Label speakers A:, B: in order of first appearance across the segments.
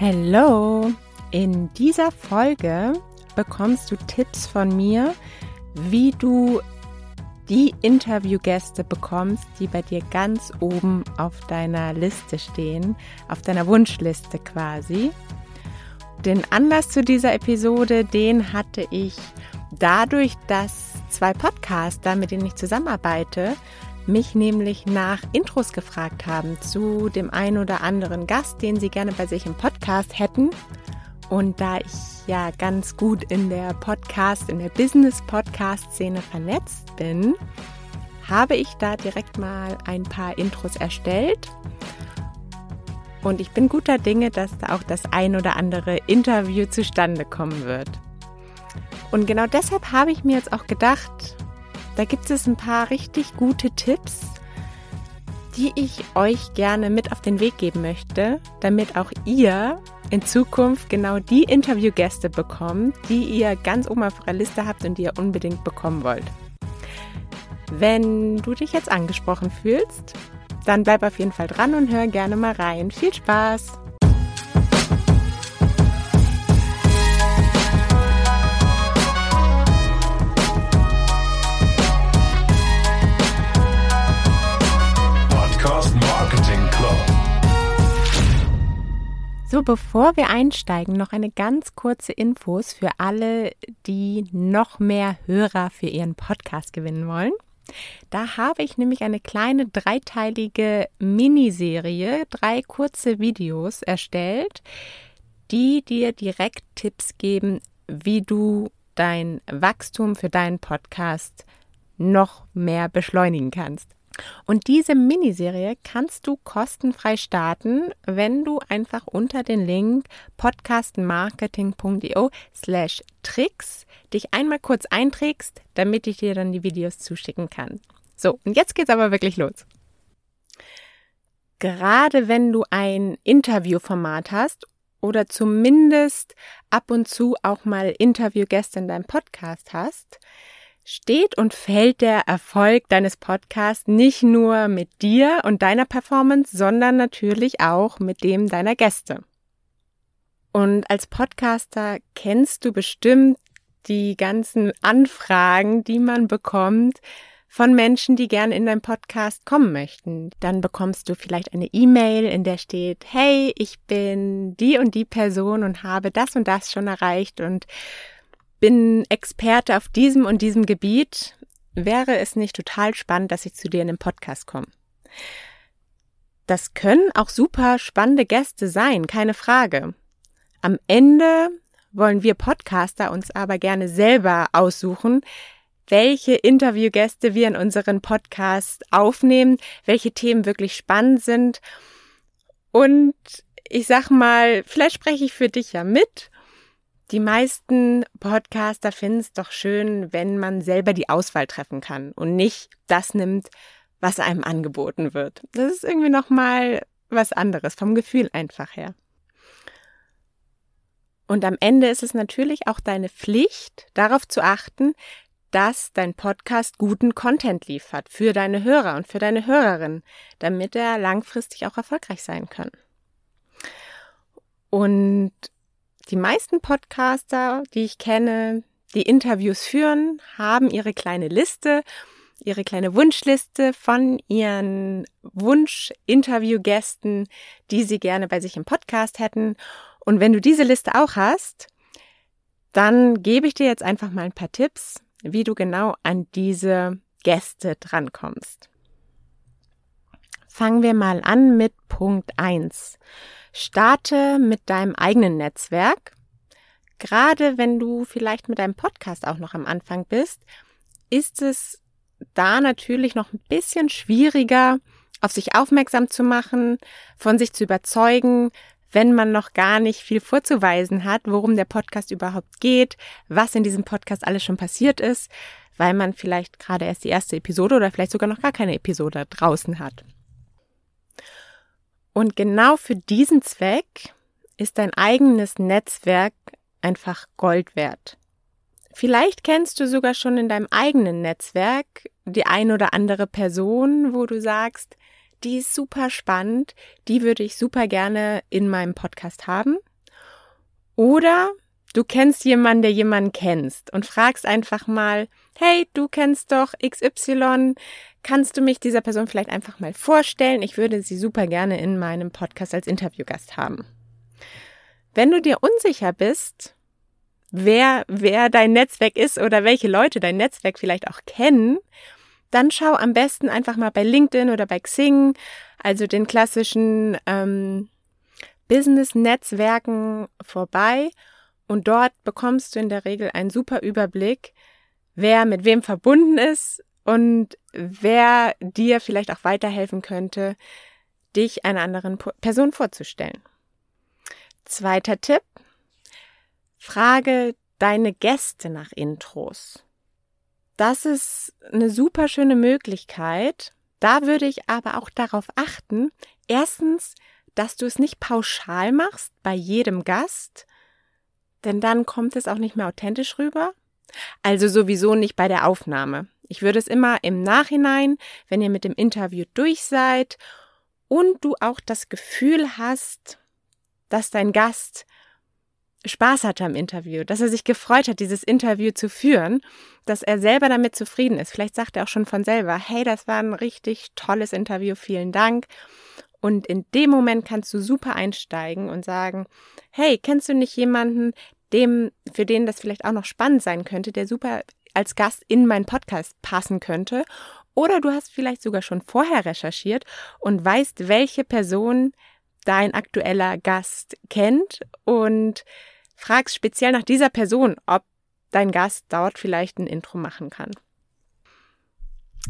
A: Hallo! In dieser Folge bekommst du Tipps von mir, wie du die Interviewgäste bekommst, die bei dir ganz oben auf deiner Liste stehen, auf deiner Wunschliste quasi. Den Anlass zu dieser Episode, den hatte ich dadurch, dass zwei Podcaster, mit denen ich zusammenarbeite, mich nämlich nach Intros gefragt haben zu dem einen oder anderen Gast, den sie gerne bei sich im Podcast hätten. Und da ich ja ganz gut in der Podcast, in der Business-Podcast-Szene vernetzt bin, habe ich da direkt mal ein paar Intros erstellt. Und ich bin guter Dinge, dass da auch das ein oder andere Interview zustande kommen wird. Und genau deshalb habe ich mir jetzt auch gedacht, da gibt es ein paar richtig gute Tipps, die ich euch gerne mit auf den Weg geben möchte, damit auch ihr in Zukunft genau die Interviewgäste bekommt, die ihr ganz oben auf eurer Liste habt und die ihr unbedingt bekommen wollt. Wenn du dich jetzt angesprochen fühlst, dann bleib auf jeden Fall dran und hör gerne mal rein. Viel Spaß! So, bevor wir einsteigen, noch eine ganz kurze Infos für alle, die noch mehr Hörer für ihren Podcast gewinnen wollen. Da habe ich nämlich eine kleine dreiteilige Miniserie, drei kurze Videos erstellt, die dir direkt Tipps geben, wie du dein Wachstum für deinen Podcast noch mehr beschleunigen kannst. Und diese Miniserie kannst du kostenfrei starten, wenn du einfach unter den Link podcastmarketing.io slash tricks dich einmal kurz einträgst, damit ich dir dann die Videos zuschicken kann. So, und jetzt geht's aber wirklich los. Gerade wenn du ein Interviewformat hast oder zumindest ab und zu auch mal Interviewgäste in deinem Podcast hast, steht und fällt der Erfolg deines Podcasts nicht nur mit dir und deiner Performance, sondern natürlich auch mit dem deiner Gäste. Und als Podcaster kennst du bestimmt die ganzen Anfragen, die man bekommt von Menschen, die gerne in deinen Podcast kommen möchten. Dann bekommst du vielleicht eine E-Mail, in der steht, hey, ich bin die und die Person und habe das und das schon erreicht und bin Experte auf diesem und diesem Gebiet. Wäre es nicht total spannend, dass ich zu dir in den Podcast komme? Das können auch super spannende Gäste sein, keine Frage. Am Ende wollen wir Podcaster uns aber gerne selber aussuchen, welche Interviewgäste wir in unseren Podcast aufnehmen, welche Themen wirklich spannend sind. Und ich sag mal, vielleicht spreche ich für dich ja mit die meisten Podcaster finden es doch schön, wenn man selber die Auswahl treffen kann und nicht das nimmt, was einem angeboten wird. Das ist irgendwie nochmal was anderes, vom Gefühl einfach her. Und am Ende ist es natürlich auch deine Pflicht, darauf zu achten, dass dein Podcast guten Content liefert für deine Hörer und für deine Hörerinnen, damit er langfristig auch erfolgreich sein kann. Und die meisten Podcaster, die ich kenne, die Interviews führen, haben ihre kleine Liste, ihre kleine Wunschliste von ihren Wunsch-Interviewgästen, die sie gerne bei sich im Podcast hätten. Und wenn du diese Liste auch hast, dann gebe ich dir jetzt einfach mal ein paar Tipps, wie du genau an diese Gäste drankommst. Fangen wir mal an mit Punkt eins. Starte mit deinem eigenen Netzwerk. Gerade wenn du vielleicht mit deinem Podcast auch noch am Anfang bist, ist es da natürlich noch ein bisschen schwieriger, auf sich aufmerksam zu machen, von sich zu überzeugen, wenn man noch gar nicht viel vorzuweisen hat, worum der Podcast überhaupt geht, was in diesem Podcast alles schon passiert ist, weil man vielleicht gerade erst die erste Episode oder vielleicht sogar noch gar keine Episode draußen hat. Und genau für diesen Zweck ist dein eigenes Netzwerk einfach Gold wert. Vielleicht kennst du sogar schon in deinem eigenen Netzwerk die ein oder andere Person, wo du sagst, die ist super spannend, die würde ich super gerne in meinem Podcast haben. Oder du kennst jemanden, der jemanden kennst und fragst einfach mal, hey, du kennst doch XY, kannst du mich dieser Person vielleicht einfach mal vorstellen? Ich würde sie super gerne in meinem Podcast als Interviewgast haben. Wenn du dir unsicher bist, wer, wer dein Netzwerk ist oder welche Leute dein Netzwerk vielleicht auch kennen, dann schau am besten einfach mal bei LinkedIn oder bei Xing, also den klassischen ähm, Business-Netzwerken vorbei und dort bekommst du in der Regel einen super Überblick, wer mit wem verbunden ist und wer dir vielleicht auch weiterhelfen könnte, dich einer anderen Person vorzustellen. Zweiter Tipp. Frage deine Gäste nach Intros. Das ist eine super schöne Möglichkeit. Da würde ich aber auch darauf achten, erstens, dass du es nicht pauschal machst bei jedem Gast, denn dann kommt es auch nicht mehr authentisch rüber. Also sowieso nicht bei der Aufnahme. Ich würde es immer im Nachhinein, wenn ihr mit dem Interview durch seid und du auch das Gefühl hast, dass dein Gast Spaß hatte am Interview, dass er sich gefreut hat, dieses Interview zu führen, dass er selber damit zufrieden ist. Vielleicht sagt er auch schon von selber, hey, das war ein richtig tolles Interview, vielen Dank. Und in dem Moment kannst du super einsteigen und sagen, hey, kennst du nicht jemanden, dem, für den das vielleicht auch noch spannend sein könnte, der super als Gast in meinen Podcast passen könnte? Oder du hast vielleicht sogar schon vorher recherchiert und weißt, welche Person dein aktueller Gast kennt und fragst speziell nach dieser Person, ob dein Gast dort vielleicht ein Intro machen kann.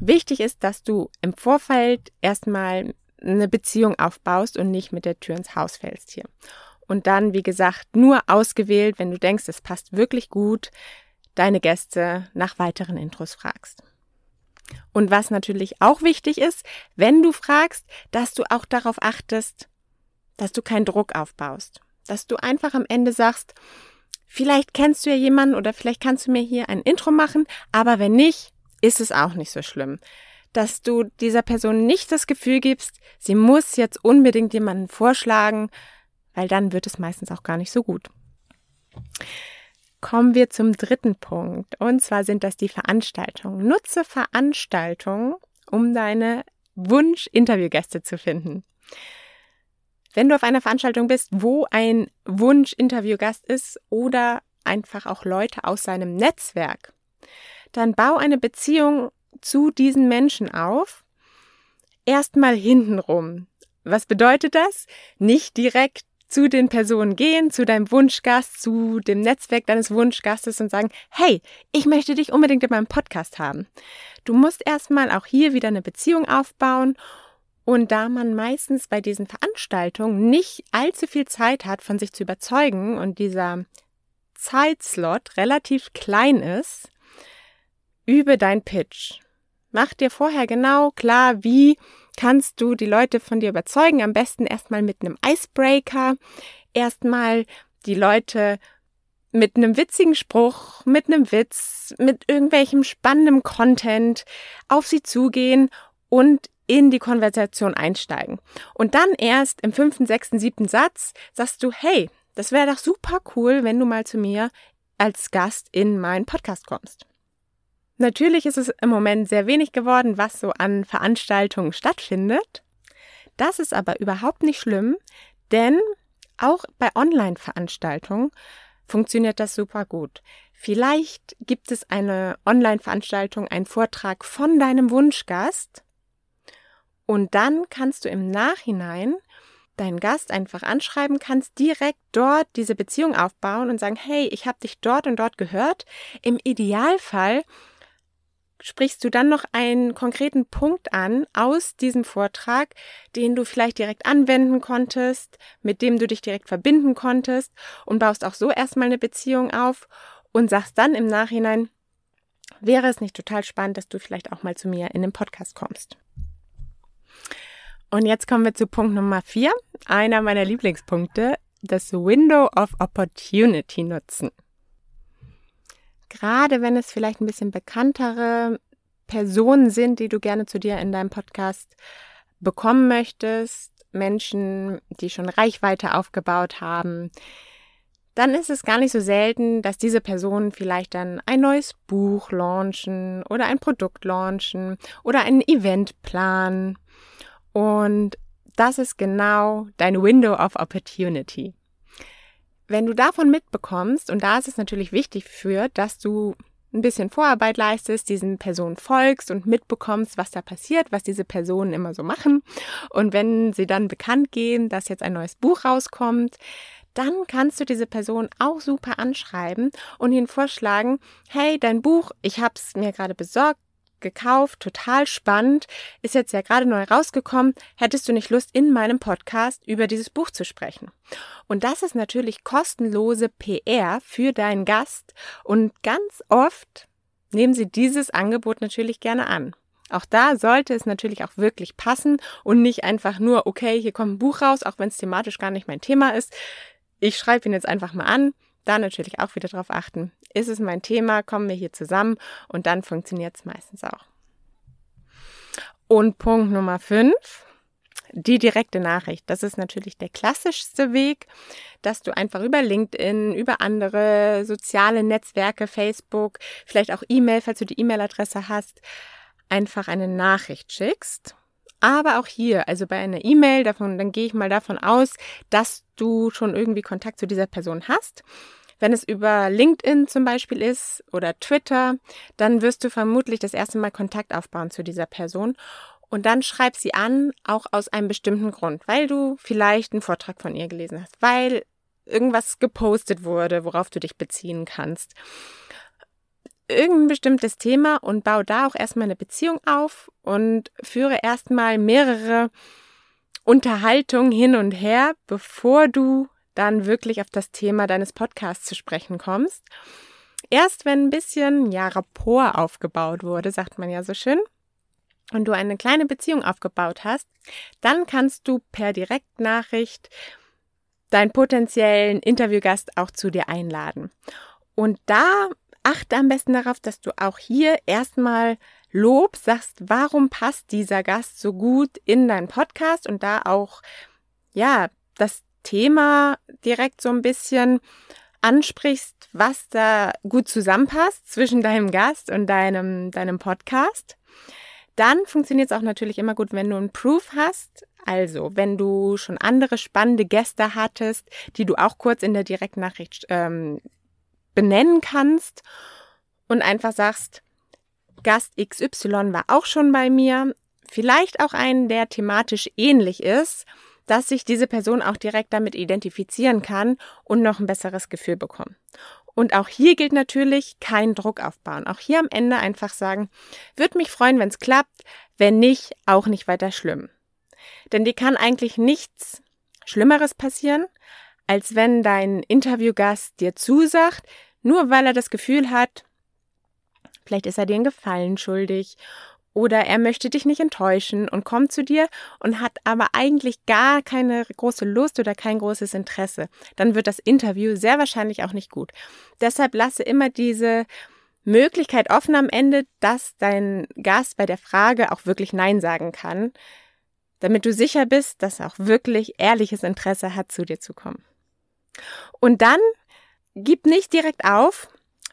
A: Wichtig ist, dass du im Vorfeld erstmal eine Beziehung aufbaust und nicht mit der Tür ins Haus fällst hier. Und dann, wie gesagt, nur ausgewählt, wenn du denkst, es passt wirklich gut, deine Gäste nach weiteren Intros fragst. Und was natürlich auch wichtig ist, wenn du fragst, dass du auch darauf achtest, dass du keinen Druck aufbaust, dass du einfach am Ende sagst, vielleicht kennst du ja jemanden oder vielleicht kannst du mir hier ein Intro machen, aber wenn nicht, ist es auch nicht so schlimm. Dass du dieser Person nicht das Gefühl gibst, sie muss jetzt unbedingt jemanden vorschlagen, weil dann wird es meistens auch gar nicht so gut. Kommen wir zum dritten Punkt. Und zwar sind das die Veranstaltungen. Nutze Veranstaltungen, um deine Wunsch-Interviewgäste zu finden. Wenn du auf einer Veranstaltung bist, wo ein Wunsch-Interviewgast ist oder einfach auch Leute aus seinem Netzwerk, dann bau eine Beziehung zu diesen Menschen auf. Erstmal hintenrum. Was bedeutet das? Nicht direkt zu den Personen gehen, zu deinem Wunschgast, zu dem Netzwerk deines Wunschgastes und sagen, hey, ich möchte dich unbedingt in meinem Podcast haben. Du musst erstmal auch hier wieder eine Beziehung aufbauen und da man meistens bei diesen Veranstaltungen nicht allzu viel Zeit hat, von sich zu überzeugen und dieser Zeitslot relativ klein ist, übe dein Pitch. Mach dir vorher genau klar, wie kannst du die Leute von dir überzeugen. Am besten erstmal mit einem Icebreaker. Erstmal die Leute mit einem witzigen Spruch, mit einem Witz, mit irgendwelchem spannendem Content auf sie zugehen und in die Konversation einsteigen. Und dann erst im fünften, sechsten, siebten Satz sagst du, hey, das wäre doch super cool, wenn du mal zu mir als Gast in meinen Podcast kommst. Natürlich ist es im Moment sehr wenig geworden, was so an Veranstaltungen stattfindet. Das ist aber überhaupt nicht schlimm, denn auch bei Online-Veranstaltungen funktioniert das super gut. Vielleicht gibt es eine Online-Veranstaltung, einen Vortrag von deinem Wunschgast und dann kannst du im Nachhinein deinen Gast einfach anschreiben, kannst direkt dort diese Beziehung aufbauen und sagen, hey, ich habe dich dort und dort gehört. Im Idealfall sprichst du dann noch einen konkreten Punkt an aus diesem Vortrag, den du vielleicht direkt anwenden konntest, mit dem du dich direkt verbinden konntest und baust auch so erstmal eine Beziehung auf und sagst dann im Nachhinein, wäre es nicht total spannend, dass du vielleicht auch mal zu mir in den Podcast kommst. Und jetzt kommen wir zu Punkt Nummer vier, einer meiner Lieblingspunkte, das Window of Opportunity nutzen gerade wenn es vielleicht ein bisschen bekanntere Personen sind, die du gerne zu dir in deinem Podcast bekommen möchtest, Menschen, die schon Reichweite aufgebaut haben, dann ist es gar nicht so selten, dass diese Personen vielleicht dann ein neues Buch launchen oder ein Produkt launchen oder ein Event planen. Und das ist genau dein Window of Opportunity. Wenn du davon mitbekommst, und da ist es natürlich wichtig für, dass du ein bisschen Vorarbeit leistest, diesen Personen folgst und mitbekommst, was da passiert, was diese Personen immer so machen. Und wenn sie dann bekannt geben, dass jetzt ein neues Buch rauskommt, dann kannst du diese Person auch super anschreiben und ihnen vorschlagen, hey, dein Buch, ich habe es mir gerade besorgt, gekauft, total spannend, ist jetzt ja gerade neu rausgekommen. Hättest du nicht Lust, in meinem Podcast über dieses Buch zu sprechen? Und das ist natürlich kostenlose PR für deinen Gast und ganz oft nehmen sie dieses Angebot natürlich gerne an. Auch da sollte es natürlich auch wirklich passen und nicht einfach nur, okay, hier kommt ein Buch raus, auch wenn es thematisch gar nicht mein Thema ist. Ich schreibe ihn jetzt einfach mal an. Da natürlich auch wieder darauf achten. Ist es mein Thema? Kommen wir hier zusammen? Und dann funktioniert es meistens auch. Und Punkt Nummer fünf, die direkte Nachricht. Das ist natürlich der klassischste Weg, dass du einfach über LinkedIn, über andere soziale Netzwerke, Facebook, vielleicht auch E-Mail, falls du die E-Mail-Adresse hast, einfach eine Nachricht schickst. Aber auch hier, also bei einer E-Mail, davon, dann gehe ich mal davon aus, dass du schon irgendwie Kontakt zu dieser Person hast. Wenn es über LinkedIn zum Beispiel ist oder Twitter, dann wirst du vermutlich das erste Mal Kontakt aufbauen zu dieser Person. Und dann schreib sie an, auch aus einem bestimmten Grund, weil du vielleicht einen Vortrag von ihr gelesen hast, weil irgendwas gepostet wurde, worauf du dich beziehen kannst. Irgendein bestimmtes Thema und bau da auch erstmal eine Beziehung auf und führe erstmal mehrere Unterhaltungen hin und her, bevor du dann wirklich auf das Thema deines Podcasts zu sprechen kommst. Erst wenn ein bisschen, ja, Rapport aufgebaut wurde, sagt man ja so schön, und du eine kleine Beziehung aufgebaut hast, dann kannst du per Direktnachricht deinen potenziellen Interviewgast auch zu dir einladen. Und da achte am besten darauf, dass du auch hier erstmal Lob sagst, warum passt dieser Gast so gut in deinen Podcast und da auch, ja, das Thema direkt so ein bisschen ansprichst, was da gut zusammenpasst zwischen deinem Gast und deinem, deinem Podcast. Dann funktioniert es auch natürlich immer gut, wenn du einen Proof hast. Also, wenn du schon andere spannende Gäste hattest, die du auch kurz in der Direktnachricht ähm, benennen kannst und einfach sagst, Gast XY war auch schon bei mir. Vielleicht auch einen, der thematisch ähnlich ist dass sich diese Person auch direkt damit identifizieren kann und noch ein besseres Gefühl bekommt. Und auch hier gilt natürlich kein Druck aufbauen. Auch hier am Ende einfach sagen, würde mich freuen, wenn es klappt, wenn nicht, auch nicht weiter schlimm. Denn dir kann eigentlich nichts Schlimmeres passieren, als wenn dein Interviewgast dir zusagt, nur weil er das Gefühl hat, vielleicht ist er dir einen Gefallen schuldig oder er möchte dich nicht enttäuschen und kommt zu dir und hat aber eigentlich gar keine große Lust oder kein großes Interesse. Dann wird das Interview sehr wahrscheinlich auch nicht gut. Deshalb lasse immer diese Möglichkeit offen am Ende, dass dein Gast bei der Frage auch wirklich Nein sagen kann, damit du sicher bist, dass er auch wirklich ehrliches Interesse hat, zu dir zu kommen. Und dann gib nicht direkt auf,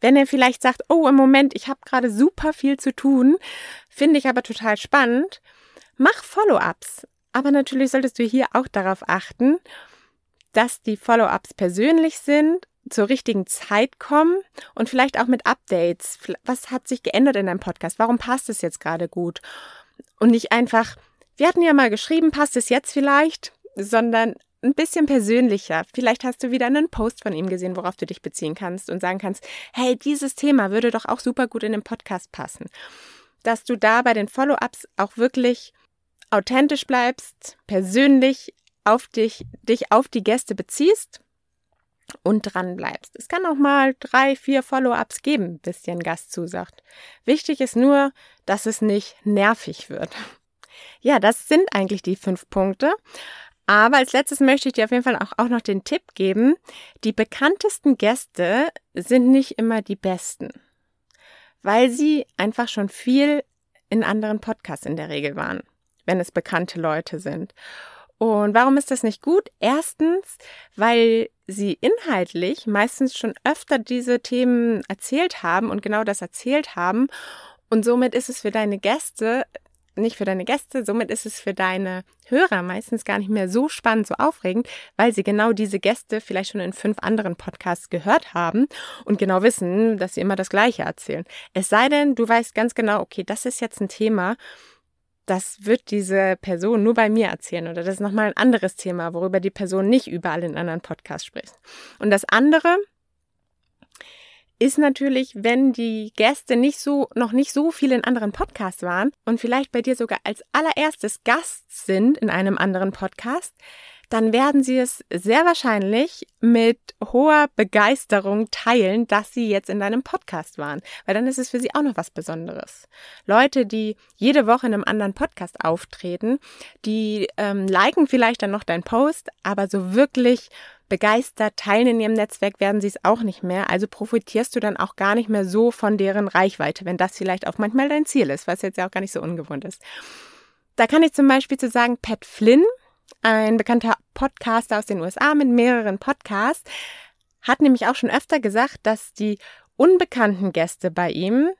A: wenn er vielleicht sagt, oh, im Moment, ich habe gerade super viel zu tun, finde ich aber total spannend, mach Follow-ups. Aber natürlich solltest du hier auch darauf achten, dass die Follow-ups persönlich sind, zur richtigen Zeit kommen und vielleicht auch mit Updates. Was hat sich geändert in deinem Podcast? Warum passt es jetzt gerade gut? Und nicht einfach, wir hatten ja mal geschrieben, passt es jetzt vielleicht, sondern ein bisschen persönlicher. Vielleicht hast du wieder einen Post von ihm gesehen, worauf du dich beziehen kannst und sagen kannst, hey, dieses Thema würde doch auch super gut in den Podcast passen. Dass du da bei den Follow-ups auch wirklich authentisch bleibst, persönlich auf dich, dich auf die Gäste beziehst und dran bleibst. Es kann auch mal drei, vier Follow-ups geben, bis dir ein Gast zusagt. Wichtig ist nur, dass es nicht nervig wird. Ja, das sind eigentlich die fünf Punkte. Aber als letztes möchte ich dir auf jeden Fall auch, auch noch den Tipp geben, die bekanntesten Gäste sind nicht immer die besten, weil sie einfach schon viel in anderen Podcasts in der Regel waren, wenn es bekannte Leute sind. Und warum ist das nicht gut? Erstens, weil sie inhaltlich meistens schon öfter diese Themen erzählt haben und genau das erzählt haben. Und somit ist es für deine Gäste nicht für deine Gäste, somit ist es für deine Hörer meistens gar nicht mehr so spannend, so aufregend, weil sie genau diese Gäste vielleicht schon in fünf anderen Podcasts gehört haben und genau wissen, dass sie immer das Gleiche erzählen. Es sei denn, du weißt ganz genau, okay, das ist jetzt ein Thema, das wird diese Person nur bei mir erzählen oder das ist nochmal ein anderes Thema, worüber die Person nicht überall in anderen Podcasts spricht. Und das andere, ist natürlich, wenn die Gäste nicht so, noch nicht so viel in anderen Podcasts waren und vielleicht bei dir sogar als allererstes Gast sind in einem anderen Podcast, dann werden sie es sehr wahrscheinlich mit hoher Begeisterung teilen, dass sie jetzt in deinem Podcast waren, weil dann ist es für sie auch noch was Besonderes. Leute, die jede Woche in einem anderen Podcast auftreten, die ähm, liken vielleicht dann noch deinen Post, aber so wirklich begeistert teilen in ihrem Netzwerk werden sie es auch nicht mehr. Also profitierst du dann auch gar nicht mehr so von deren Reichweite, wenn das vielleicht auch manchmal dein Ziel ist, was jetzt ja auch gar nicht so ungewohnt ist. Da kann ich zum Beispiel zu sagen, Pat Flynn, ein bekannter Podcaster aus den USA mit mehreren Podcasts, hat nämlich auch schon öfter gesagt, dass die unbekannten Gäste bei ihm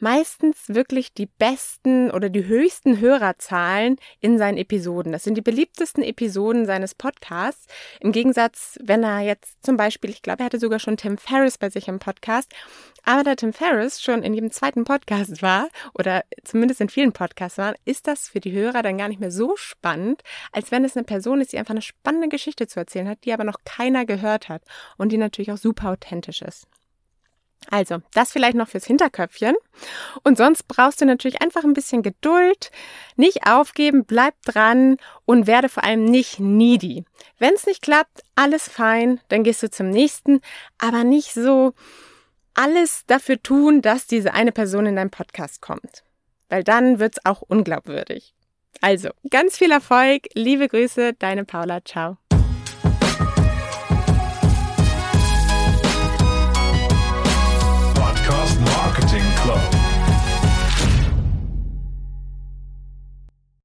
A: meistens wirklich die besten oder die höchsten Hörerzahlen in seinen Episoden. Das sind die beliebtesten Episoden seines Podcasts. Im Gegensatz, wenn er jetzt zum Beispiel, ich glaube, er hatte sogar schon Tim Ferriss bei sich im Podcast, aber da Tim Ferriss schon in jedem zweiten Podcast war oder zumindest in vielen Podcasts war, ist das für die Hörer dann gar nicht mehr so spannend, als wenn es eine Person ist, die einfach eine spannende Geschichte zu erzählen hat, die aber noch keiner gehört hat und die natürlich auch super authentisch ist. Also, das vielleicht noch fürs Hinterköpfchen. Und sonst brauchst du natürlich einfach ein bisschen Geduld, nicht aufgeben, bleib dran und werde vor allem nicht needy. Wenn es nicht klappt, alles fein, dann gehst du zum nächsten, aber nicht so alles dafür tun, dass diese eine Person in deinem Podcast kommt. Weil dann wird's auch unglaubwürdig. Also, ganz viel Erfolg, liebe Grüße, deine Paula, ciao.